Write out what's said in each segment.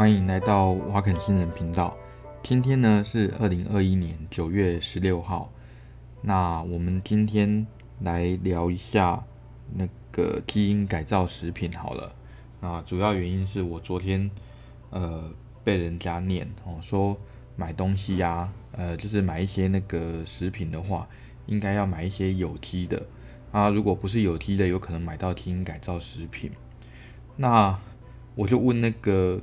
欢迎来到瓦肯新人频道。今天呢是二零二一年九月十六号。那我们今天来聊一下那个基因改造食品好了。那，主要原因是我昨天呃被人家念哦，说买东西呀、呃，就是买一些那个食品的话，应该要买一些有机的啊。如果不是有机的，有可能买到基因改造食品。那我就问那个。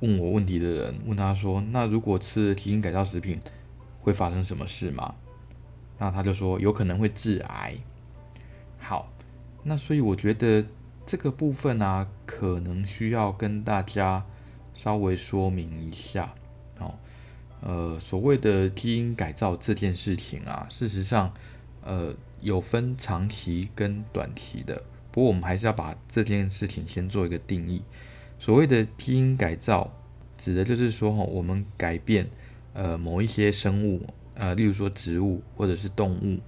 问我问题的人问他说：“那如果吃基因改造食品，会发生什么事吗？”那他就说：“有可能会致癌。”好，那所以我觉得这个部分啊，可能需要跟大家稍微说明一下。哦，呃，所谓的基因改造这件事情啊，事实上，呃，有分长期跟短期的。不过我们还是要把这件事情先做一个定义。所谓的基因改造，指的就是说，哈，我们改变呃某一些生物，呃，例如说植物或者是动物，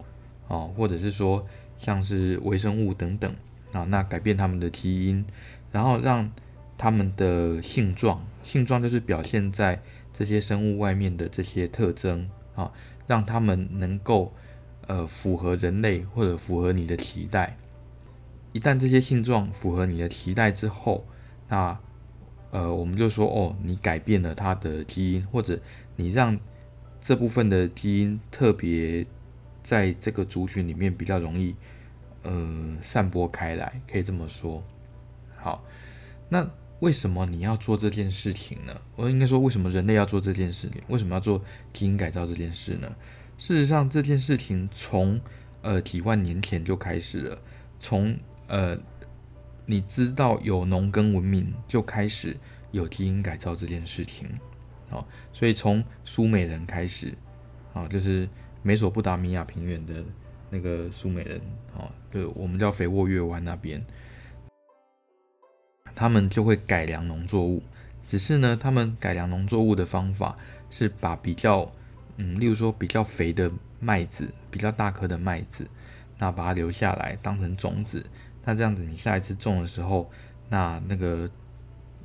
啊，或者是说像是微生物等等，啊，那改变它们的基因，然后让它们的性状，性状就是表现在这些生物外面的这些特征，啊，让它们能够呃符合人类或者符合你的期待。一旦这些性状符合你的期待之后，那，呃，我们就说哦，你改变了它的基因，或者你让这部分的基因特别在这个族群里面比较容易，呃，散播开来，可以这么说。好，那为什么你要做这件事情呢？我应该说，为什么人类要做这件事情？为什么要做基因改造这件事呢？事实上，这件事情从呃几万年前就开始了，从呃。你知道有农耕文明就开始有基因改造这件事情，哦，所以从苏美人开始，啊，就是美索不达米亚平原的那个苏美人，哦，就我们叫肥沃月湾那边，他们就会改良农作物，只是呢，他们改良农作物的方法是把比较，嗯，例如说比较肥的麦子，比较大颗的麦子，那把它留下来当成种子。那这样子，你下一次种的时候，那那个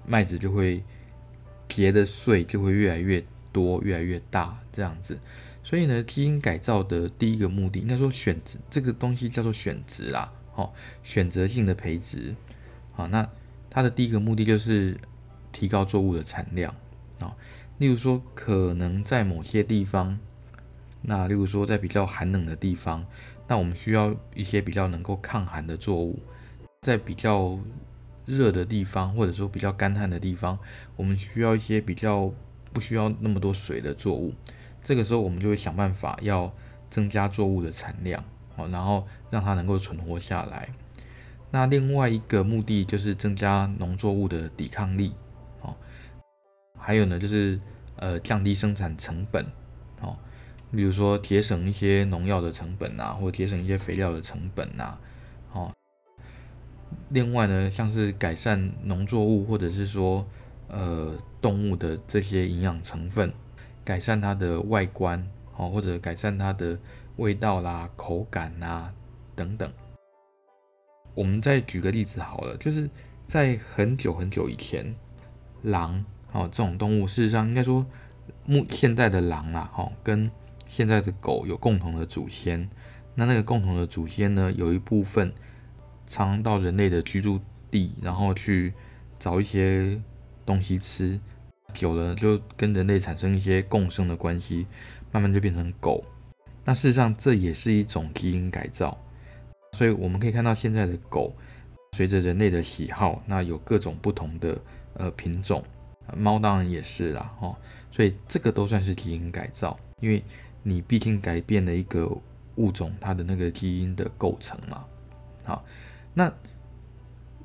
麦子就会结的穗就会越来越多，越来越大，这样子。所以呢，基因改造的第一个目的，应该说选择这个东西叫做选择啦，哦，选择性的培植。好，那它的第一个目的就是提高作物的产量啊。例如说，可能在某些地方，那例如说在比较寒冷的地方，那我们需要一些比较能够抗寒的作物。在比较热的地方，或者说比较干旱的地方，我们需要一些比较不需要那么多水的作物。这个时候，我们就会想办法要增加作物的产量，哦，然后让它能够存活下来。那另外一个目的就是增加农作物的抵抗力，哦，还有呢，就是呃降低生产成本，哦，比如说节省一些农药的成本啊，或节省一些肥料的成本啊，哦。另外呢，像是改善农作物或者是说，呃，动物的这些营养成分，改善它的外观，哦，或者改善它的味道啦、口感啊等等。我们再举个例子好了，就是在很久很久以前，狼，哦，这种动物，事实上应该说，目现在的狼啦，哦，跟现在的狗有共同的祖先。那那个共同的祖先呢，有一部分。常到人类的居住地，然后去找一些东西吃，久了就跟人类产生一些共生的关系，慢慢就变成狗。那事实上这也是一种基因改造，所以我们可以看到现在的狗，随着人类的喜好，那有各种不同的呃品种，猫当然也是啦，哦，所以这个都算是基因改造，因为你毕竟改变了一个物种它的那个基因的构成嘛，好。那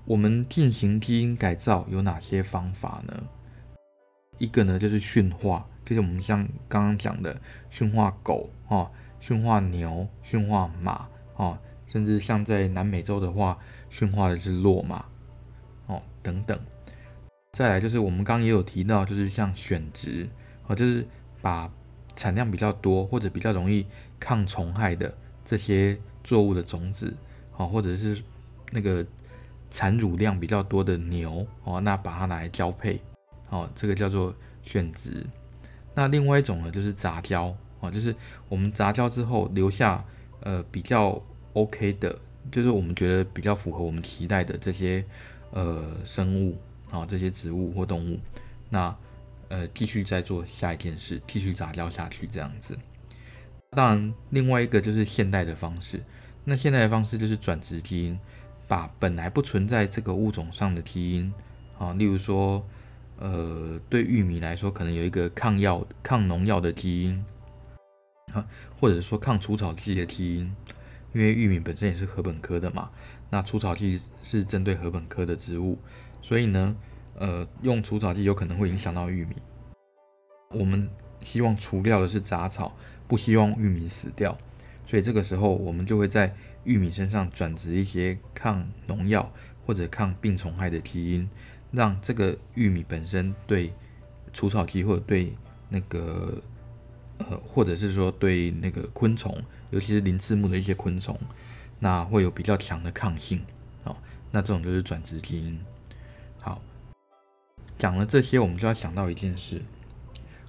我们进行基因改造有哪些方法呢？一个呢就是驯化，就是我们像刚刚讲的驯化狗哦，驯化牛，驯化马哦，甚至像在南美洲的话，驯化的是骆马哦等等。再来就是我们刚刚也有提到，就是像选植哦，就是把产量比较多或者比较容易抗虫害的这些作物的种子哦，或者是那个产乳量比较多的牛哦，那把它拿来交配哦，这个叫做选殖。那另外一种呢，就是杂交啊，就是我们杂交之后留下呃比较 OK 的，就是我们觉得比较符合我们期待的这些呃生物啊，这些植物或动物，那呃继续再做下一件事，继续杂交下去这样子。当然，另外一个就是现代的方式，那现代的方式就是转殖基因，把本来不存在这个物种上的基因啊，例如说。呃，对玉米来说，可能有一个抗药、抗农药的基因啊，或者说抗除草剂的基因，因为玉米本身也是禾本科的嘛。那除草剂是针对禾本科的植物，所以呢，呃，用除草剂有可能会影响到玉米。我们希望除掉的是杂草，不希望玉米死掉，所以这个时候我们就会在玉米身上转植一些抗农药或者抗病虫害的基因。让这个玉米本身对除草剂或者对那个呃，或者是说对那个昆虫，尤其是鳞翅目的一些昆虫，那会有比较强的抗性哦。那这种就是转植基因。好，讲了这些，我们就要想到一件事。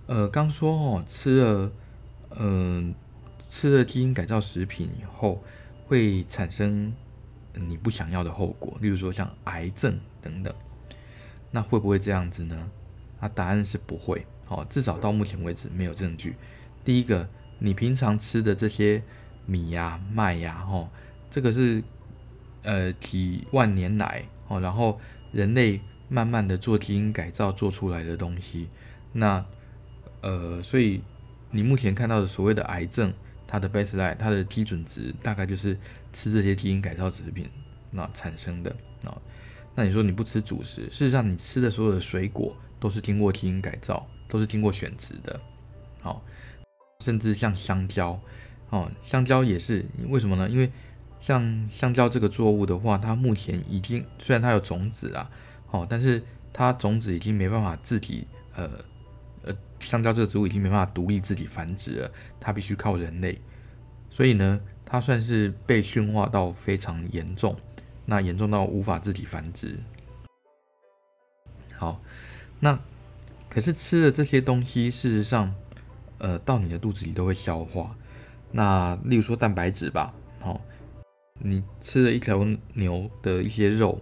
呃，刚说哦，吃了嗯、吃了基因改造食品以后，会产生你不想要的后果，例如说像癌症等等。那会不会这样子呢？啊，答案是不会。哦，至少到目前为止没有证据。第一个，你平常吃的这些米呀、麦呀，哦，这个是呃几万年来哦，然后人类慢慢的做基因改造做出来的东西。那呃，所以你目前看到的所谓的癌症，它的 baseline，它的基准值大概就是吃这些基因改造食品那产生的啊。那你说你不吃主食，事实上你吃的所有的水果都是经过基因改造，都是经过选择的，好，甚至像香蕉，哦，香蕉也是，为什么呢？因为像香蕉这个作物的话，它目前已经虽然它有种子啦，哦，但是它种子已经没办法自己，呃呃，香蕉这个植物已经没办法独立自己繁殖了，它必须靠人类，所以呢，它算是被驯化到非常严重。那严重到无法自己繁殖。好，那可是吃了这些东西，事实上，呃，到你的肚子里都会消化。那例如说蛋白质吧，好、哦，你吃了一条牛的一些肉，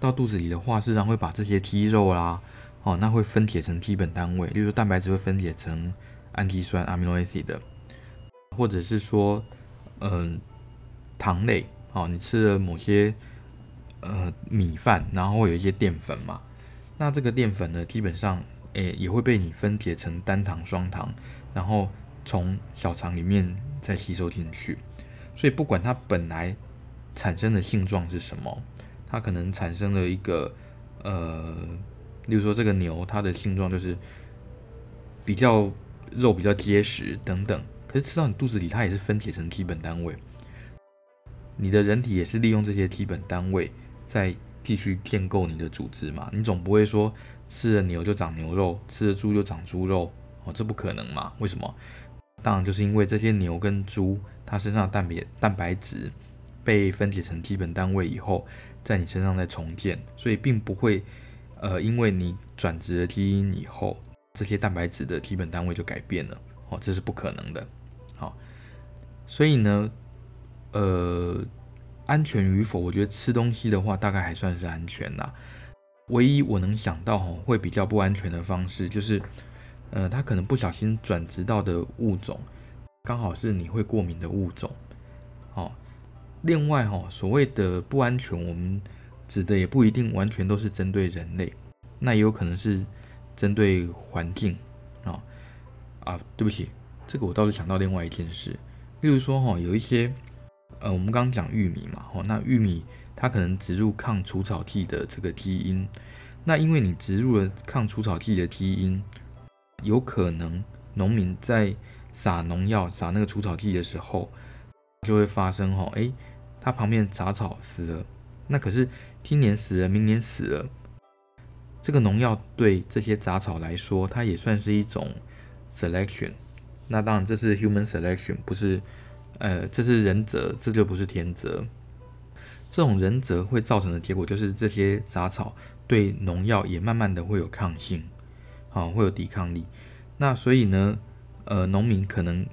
到肚子里的话，事实上会把这些肌肉啦，哦，那会分解成基本单位，例如说蛋白质会分解成氨基酸 （amino acid） 的，或者是说，嗯、糖类。哦，你吃了某些呃米饭，然后会有一些淀粉嘛？那这个淀粉呢，基本上诶、也会被你分解成单糖、双糖，然后从小肠里面再吸收进去。所以不管它本来产生的性状是什么，它可能产生了一个呃，例如说这个牛，它的性状就是比较肉比较结实等等，可是吃到你肚子里，它也是分解成基本单位。你的人体也是利用这些基本单位在继续建构你的组织嘛？你总不会说吃了牛就长牛肉，吃了猪就长猪肉哦，这不可能嘛？为什么？当然就是因为这些牛跟猪它身上的蛋白蛋白质被分解成基本单位以后，在你身上再重建，所以并不会呃，因为你转殖了基因以后，这些蛋白质的基本单位就改变了哦，这是不可能的。好，所以呢。呃，安全与否，我觉得吃东西的话，大概还算是安全啦。唯一我能想到吼会比较不安全的方式，就是，呃，它可能不小心转殖到的物种，刚好是你会过敏的物种。哦，另外哈，所谓的不安全，我们指的也不一定完全都是针对人类，那也有可能是针对环境。啊啊，对不起，这个我倒是想到另外一件事，例如说哈，有一些。呃，我们刚刚讲玉米嘛，哦，那玉米它可能植入抗除草剂的这个基因，那因为你植入了抗除草剂的基因，有可能农民在撒农药、撒那个除草剂的时候，就会发生哈，诶，它旁边杂草死了，那可是今年死了，明年死了，这个农药对这些杂草来说，它也算是一种 selection，那当然这是 human selection，不是。呃，这是人择，这就不是天择。这种人择会造成的结果就是这些杂草对农药也慢慢的会有抗性，啊，会有抵抗力。那所以呢，呃，农民可能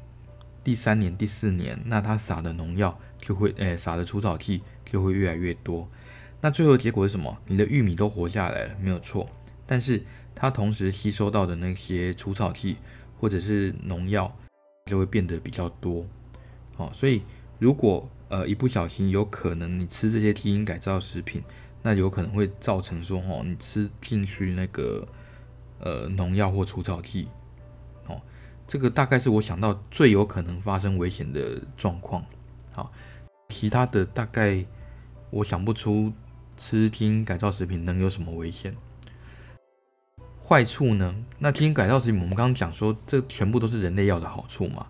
第三年、第四年，那他撒的农药就会，诶，撒的除草剂就会越来越多。那最后结果是什么？你的玉米都活下来了，没有错。但是它同时吸收到的那些除草剂或者是农药就会变得比较多。哦，所以如果呃一不小心，有可能你吃这些基因改造食品，那有可能会造成说哦，你吃进去那个呃农药或除草剂。哦，这个大概是我想到最有可能发生危险的状况。好，其他的大概我想不出。吃基因改造食品能有什么危险？坏处呢？那基因改造食品，我们刚刚讲说，这全部都是人类要的好处嘛。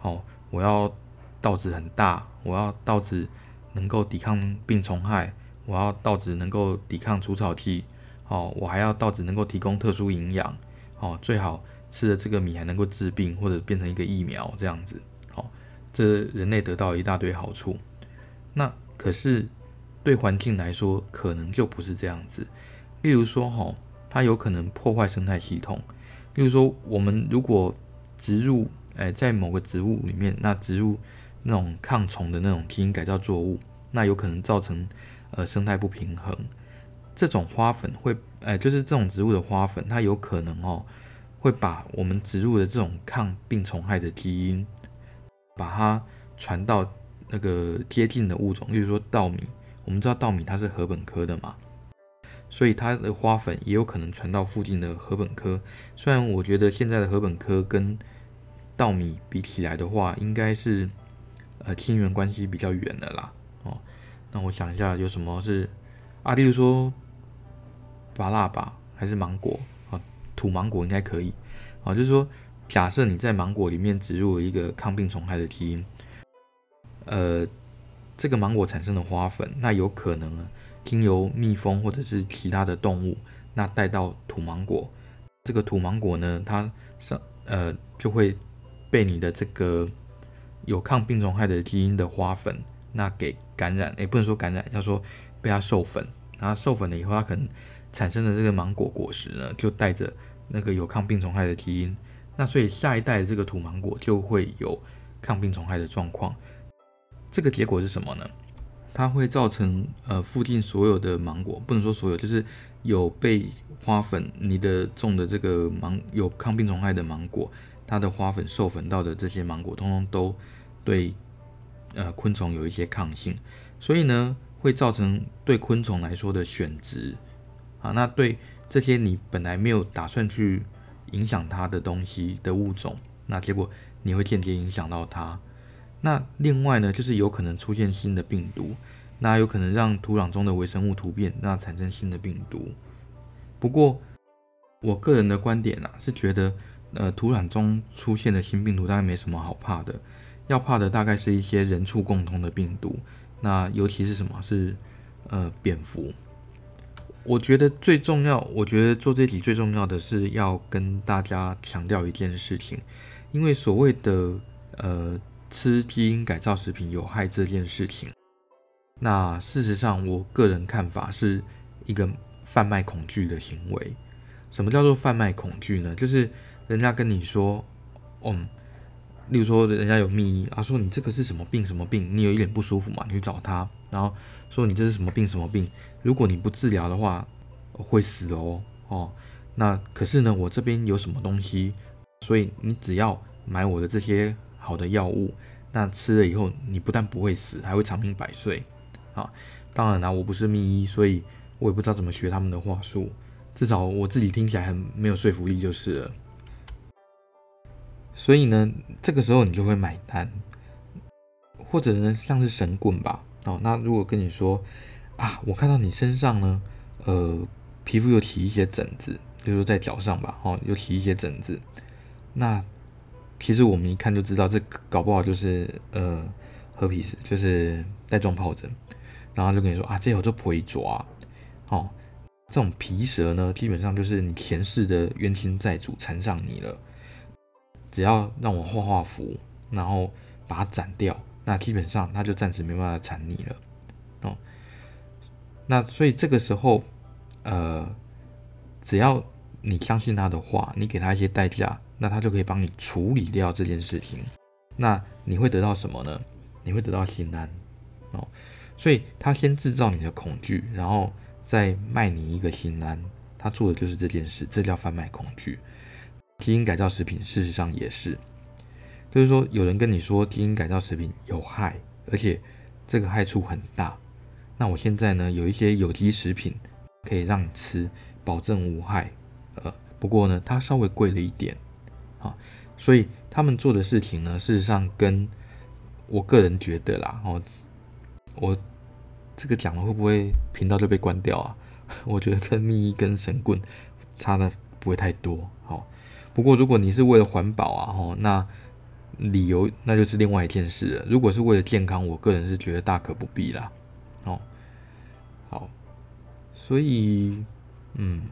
哦，我要稻子很大，我要稻子能够抵抗病虫害，我要稻子能够抵抗除草剂。哦，我还要稻子能够提供特殊营养。哦，最好吃的这个米还能够治病或者变成一个疫苗这样子。好，这人类得到一大堆好处。那可是。对环境来说，可能就不是这样子。例如说，哈，它有可能破坏生态系统。例如说，我们如果植入，哎，在某个植物里面，那植入那种抗虫的那种基因改造作物，那有可能造成呃生态不平衡。这种花粉会，哎，就是这种植物的花粉，它有可能哦，会把我们植入的这种抗病虫害的基因，把它传到那个接近的物种，例如说稻米。我们知道稻米它是禾本科的嘛，所以它的花粉也有可能传到附近的禾本科。虽然我觉得现在的禾本科跟稻米比起来的话，应该是呃亲缘关系比较远的啦。哦，那我想一下有什么是啊？例如说芭乐吧，还是芒果啊？土芒果应该可以啊。就是说，假设你在芒果里面植入了一个抗病虫害的基因，呃。这个芒果产生的花粉，那有可能啊，经由蜜蜂或者是其他的动物，那带到土芒果，这个土芒果呢，它上呃就会被你的这个有抗病虫害的基因的花粉，那给感染，也不能说感染，要说被它授粉，然后授粉了以后，它可能产生的这个芒果果实呢，就带着那个有抗病虫害的基因，那所以下一代的这个土芒果就会有抗病虫害的状况。这个结果是什么呢？它会造成呃附近所有的芒果，不能说所有，就是有被花粉，你的种的这个芒有抗病虫害的芒果，它的花粉授粉到的这些芒果，通通都对呃昆虫有一些抗性，所以呢会造成对昆虫来说的选择啊，那对这些你本来没有打算去影响它的东西的物种，那结果你会间接影响到它。那另外呢，就是有可能出现新的病毒，那有可能让土壤中的微生物突变，那产生新的病毒。不过，我个人的观点啊，是觉得，呃，土壤中出现的新病毒大概没什么好怕的，要怕的大概是一些人畜共通的病毒。那尤其是什么？是呃，蝙蝠。我觉得最重要，我觉得做这集最重要的是要跟大家强调一件事情，因为所谓的呃。吃基因改造食品有害这件事情，那事实上，我个人看法是一个贩卖恐惧的行为。什么叫做贩卖恐惧呢？就是人家跟你说，嗯，例如说人家有密医啊，说你这个是什么病什么病，你有一点不舒服嘛，你去找他，然后说你这是什么病什么病，如果你不治疗的话会死哦哦。那可是呢，我这边有什么东西，所以你只要买我的这些。好的药物，那吃了以后，你不但不会死，还会长命百岁。啊，当然啦，我不是秘医，所以我也不知道怎么学他们的话术。至少我自己听起来很没有说服力就是了。所以呢，这个时候你就会买单，或者呢，像是神棍吧。哦，那如果跟你说啊，我看到你身上呢，呃，皮肤有起一些疹子，就是说在脚上吧，哦，有起一些疹子，那。其实我们一看就知道，这搞不好就是呃，褐皮疹，就是带状疱疹。然后就跟你说啊，这有做皮抓，哦，这种皮蛇呢，基本上就是你前世的冤亲债主缠上你了。只要让我画画符，然后把它斩掉，那基本上他就暂时没办法缠你了。哦，那所以这个时候呃，只要你相信他的话，你给他一些代价，那他就可以帮你处理掉这件事情。那你会得到什么呢？你会得到心安哦。所以他先制造你的恐惧，然后再卖你一个心安。他做的就是这件事，这叫贩卖恐惧。基因改造食品事实上也是，就是说有人跟你说基因改造食品有害，而且这个害处很大。那我现在呢，有一些有机食品可以让你吃，保证无害。呃，不过呢，它稍微贵了一点啊。所以他们做的事情呢，事实上跟我个人觉得啦，哦，我这个讲了会不会频道就被关掉啊？我觉得跟密一根神棍差的不会太多。好，不过如果你是为了环保啊，哦，那理由那就是另外一件事了。如果是为了健康，我个人是觉得大可不必啦。哦，好，所以，嗯，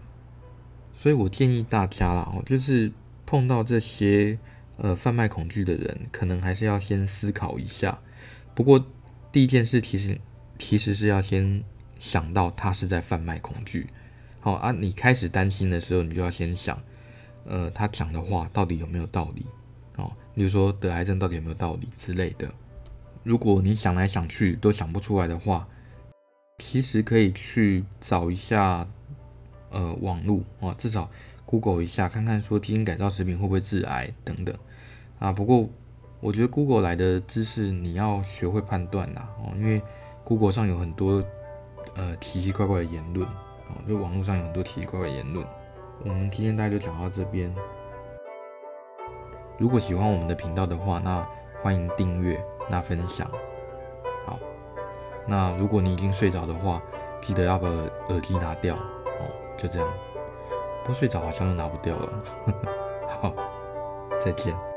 所以我建议大家啦，哦，就是碰到这些呃贩卖恐惧的人，可能还是要先思考一下。不过第一件事，其实其实是要先想到他是在贩卖恐惧。好啊，你开始担心的时候，你就要先想，呃，他讲的话到底有没有道理？哦，比如说得癌症到底有没有道理之类的。如果你想来想去都想不出来的话，其实可以去找一下，呃，网络啊，至少 Google 一下，看看说基因改造食品会不会致癌等等啊。不过我觉得 Google 来的知识你要学会判断啦，哦，因为 Google 上有很多呃奇奇怪怪的言论哦，就网络上有很多奇奇怪怪的言论。我们今天大概就讲到这边。如果喜欢我们的频道的话，那欢迎订阅，那分享。好那如果你已经睡着的话，记得要把耳机拿掉哦，就这样。不睡着好像又拿不掉了。好，再见。